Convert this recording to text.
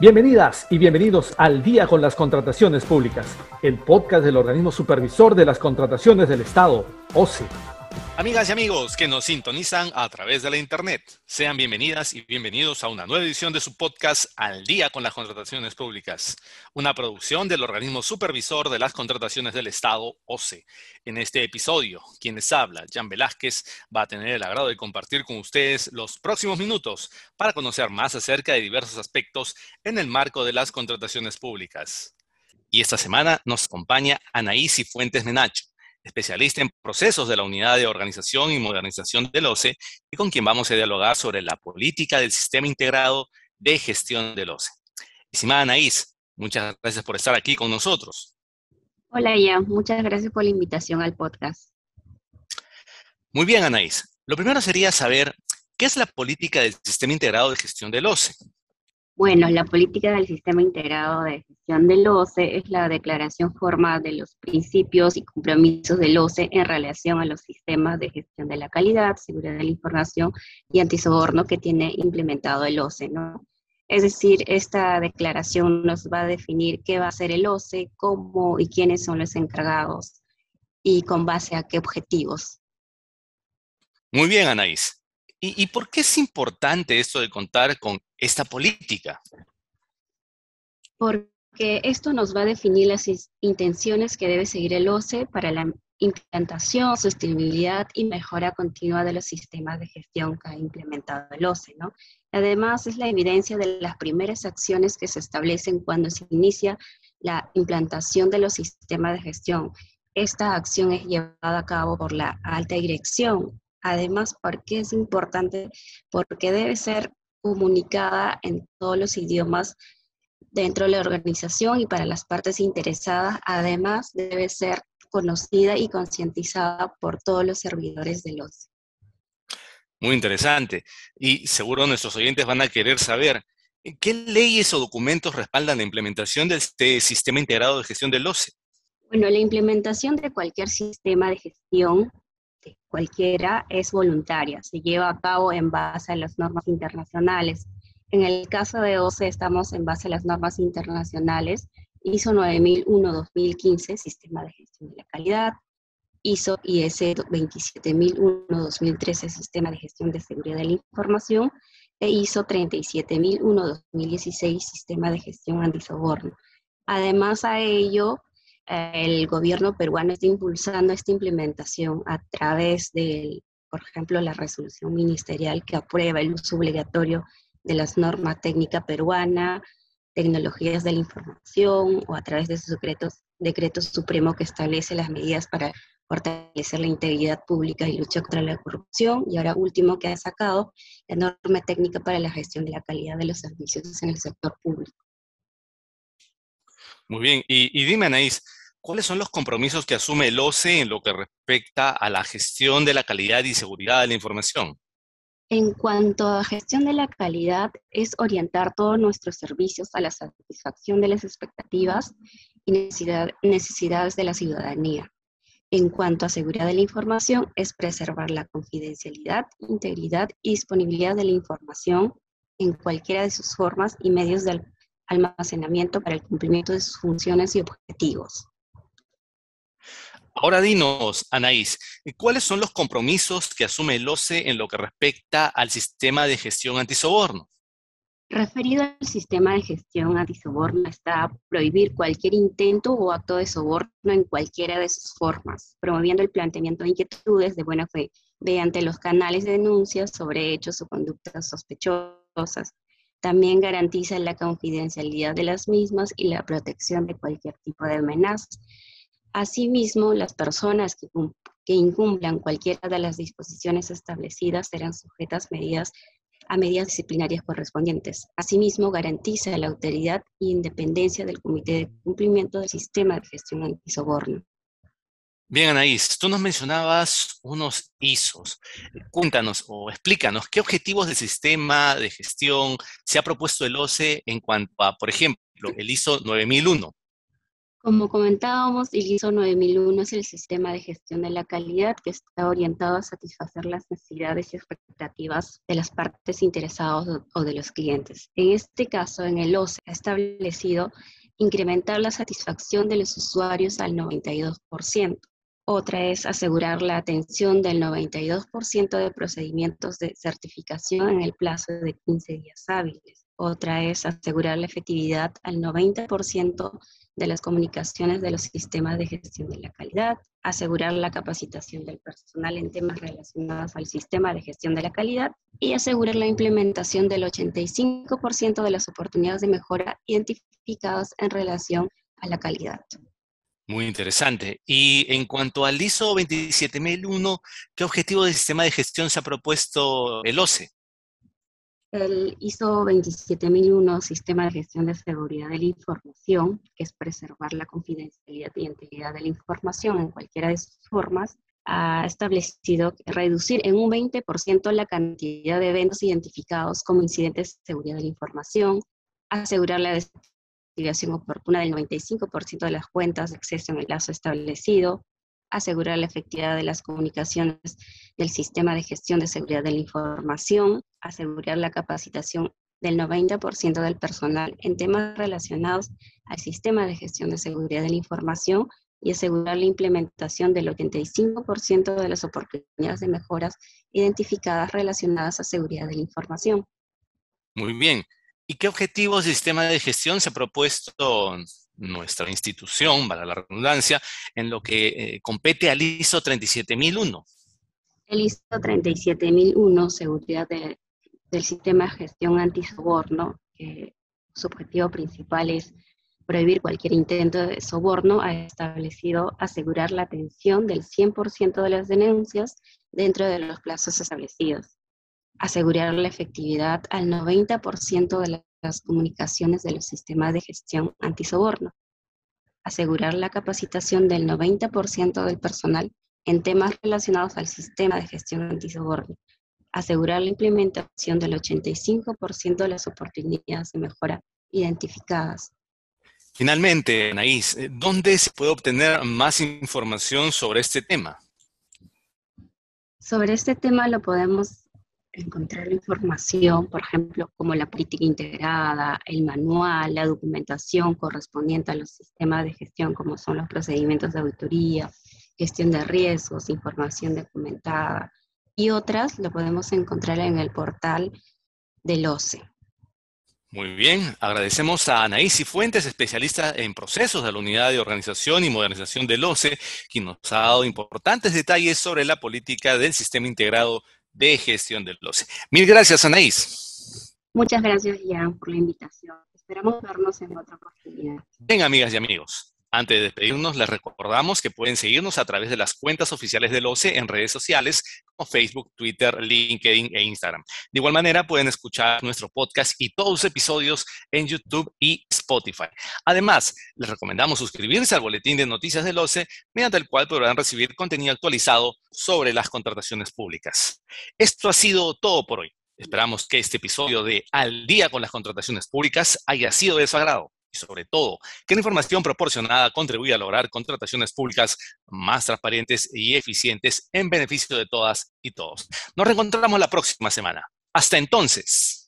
Bienvenidas y bienvenidos al Día con las Contrataciones Públicas, el podcast del organismo supervisor de las contrataciones del Estado, OCE. Amigas y amigos que nos sintonizan a través de la Internet, sean bienvenidas y bienvenidos a una nueva edición de su podcast Al día con las contrataciones públicas, una producción del organismo supervisor de las contrataciones del Estado, OCE. En este episodio, quien les habla, Jan Velázquez, va a tener el agrado de compartir con ustedes los próximos minutos para conocer más acerca de diversos aspectos en el marco de las contrataciones públicas. Y esta semana nos acompaña Anaísi Fuentes Menacho especialista en procesos de la Unidad de Organización y Modernización del OCE, y con quien vamos a dialogar sobre la política del Sistema Integrado de Gestión del OCE. Estimada Anaís, muchas gracias por estar aquí con nosotros. Hola, Ian. Muchas gracias por la invitación al podcast. Muy bien, Anaís. Lo primero sería saber qué es la política del Sistema Integrado de Gestión del OCE. Bueno, la política del Sistema Integrado de Gestión del OCE es la declaración formal de los principios y compromisos del OCE en relación a los sistemas de gestión de la calidad, seguridad de la información y antisoborno que tiene implementado el OCE, ¿no? Es decir, esta declaración nos va a definir qué va a hacer el OCE, cómo y quiénes son los encargados y con base a qué objetivos. Muy bien, Anaís. ¿Y, por qué es importante esto de contar con esta política? Porque esto nos va a definir las intenciones que debe seguir el OCE para la implantación, sostenibilidad y mejora continua de los sistemas de gestión que ha implementado el OCE, ¿no? Además, es la evidencia de las primeras acciones que se establecen cuando se inicia la implantación de los sistemas de gestión. Esta acción es llevada a cabo por la alta dirección Además, ¿por qué es importante? Porque debe ser comunicada en todos los idiomas dentro de la organización y para las partes interesadas. Además, debe ser conocida y concientizada por todos los servidores del OCE. Muy interesante. Y seguro nuestros oyentes van a querer saber qué leyes o documentos respaldan la implementación de este sistema integrado de gestión del OCE. Bueno, la implementación de cualquier sistema de gestión cualquiera es voluntaria, se lleva a cabo en base a las normas internacionales. En el caso de OCE estamos en base a las normas internacionales ISO 9001-2015, Sistema de Gestión de la Calidad, ISO IS 27001-2013, Sistema de Gestión de Seguridad de la Información, e ISO 37001-2016, Sistema de Gestión Antisoborno. Además a ello, el gobierno peruano está impulsando esta implementación a través de, por ejemplo, la resolución ministerial que aprueba el uso obligatorio de las normas técnicas peruana, tecnologías de la información o a través de su decreto supremo que establece las medidas para fortalecer la integridad pública y lucha contra la corrupción. Y ahora último que ha sacado, la norma técnica para la gestión de la calidad de los servicios en el sector público. Muy bien. Y, dime, Anaís, ¿cuáles son los compromisos que asume el OCE en lo que respecta a la gestión de la calidad y seguridad de la información? En cuanto a gestión de la calidad, es orientar todos nuestros servicios a la satisfacción de las expectativas y necesidades de la ciudadanía. En cuanto a seguridad de la información, es preservar la confidencialidad, integridad y disponibilidad de la información en cualquiera de sus formas y medios del almacenamiento para el cumplimiento de sus funciones y objetivos. Ahora dinos, Anaís, ¿cuáles son los compromisos que asume el OCE en lo que respecta al sistema de gestión antisoborno? Referido al sistema de gestión antisoborno está prohibir cualquier intento o acto de soborno en cualquiera de sus formas, promoviendo el planteamiento de inquietudes de buena fe mediante los canales de denuncias sobre hechos o conductas sospechosas, también garantiza la confidencialidad de las mismas y la protección de cualquier tipo de amenaza. Asimismo, las personas que, incumplan cualquiera de las disposiciones establecidas serán sujetas medidas, a medidas disciplinarias correspondientes. Asimismo, garantiza la autoridad e independencia del Comité de Cumplimiento del Sistema de Gestión Antisoborno. Bien, Anaís, tú nos mencionabas unos ISOs. Cuéntanos o explícanos qué objetivos del sistema de gestión se ha propuesto el OCE en cuanto a, por ejemplo, el ISO 9001. Como comentábamos, ISO 9001 es el sistema de gestión de la calidad que está orientado a satisfacer las necesidades y expectativas de las partes interesadas o de los clientes. En este caso, en el OCE ha establecido incrementar la satisfacción de los usuarios al 92%. Otra es asegurar la atención del 92% de procedimientos de certificación en el plazo de 15 días hábiles. Otra es asegurar la efectividad al 90% de las comunicaciones de los sistemas de gestión de la calidad, asegurar la capacitación del personal en temas relacionados al sistema de gestión de la calidad y asegurar la implementación del 85% de las oportunidades de mejora identificadas en relación a la calidad. Muy interesante. Y en cuanto al ISO 27001, ¿qué objetivo de sistema de gestión se ha propuesto el OCE? El ISO 27001, Sistema de Gestión de Seguridad de la Información, que es preservar la confidencialidad y integridad de la información en cualquiera de sus formas, ha establecido reducir en un 20% la cantidad de eventos identificados como incidentes de seguridad de la información, asegurar la desactivación oportuna del 95% de las cuentas de acceso en el plazo establecido, asegurar la efectividad de las comunicaciones del sistema de gestión de seguridad de la información, asegurar la capacitación del 90% del personal en temas relacionados al sistema de gestión de seguridad de la información y asegurar la implementación del 85% de las oportunidades de mejoras identificadas relacionadas a seguridad de la información. Muy bien. ¿Y qué objetivos del sistema de gestión se ha propuesto nuestra institución, para la redundancia, en lo que eh, compete al ISO 37001? El ISO 37001, seguridad del sistema de gestión antisoborno, que su objetivo principal es prohibir cualquier intento de soborno, ha establecido asegurar la atención del 100% de las denuncias dentro de los plazos establecidos, asegurar la efectividad al 90% de las comunicaciones de los sistemas de gestión antisoborno, asegurar la capacitación del 90% del personal en temas relacionados al sistema de gestión antisoborno, asegurar la implementación del 85% de las oportunidades de mejora identificadas. Finalmente, Anaís, eh, ¿dónde se puede obtener más información sobre este tema? Sobre este tema lo podemos encontrar información, por ejemplo, como la política integrada, el manual, la documentación correspondiente a los sistemas de gestión, como son los procedimientos de auditoría, gestión de riesgos, información documentada y otras lo podemos encontrar en el portal del OCE. Muy bien, agradecemos a Anaís Fuentes, especialista en procesos de la Unidad de Organización y Modernización del OCE, quien nos ha dado importantes detalles sobre la política del Sistema Integrado de Gestión del OCE. Mil gracias, Anaís. Muchas gracias, Ian, por la invitación. Esperamos vernos en otra oportunidad. Bien, amigas y amigos. Antes de despedirnos, les recordamos que pueden seguirnos a través de las cuentas oficiales del OCE en redes sociales como Facebook, Twitter, LinkedIn e Instagram. De igual manera, pueden escuchar nuestro podcast y todos los episodios en YouTube y Spotify. Además, les recomendamos suscribirse al boletín de noticias del OCE, mediante el cual podrán recibir contenido actualizado sobre las contrataciones públicas. Esto ha sido todo por hoy. Esperamos que este episodio de Al día con las contrataciones públicas haya sido de su agrado y sobre todo que la información proporcionada contribuye a lograr contrataciones públicas más transparentes y eficientes en beneficio de todas y todos. Nos reencontramos la próxima semana. Hasta entonces.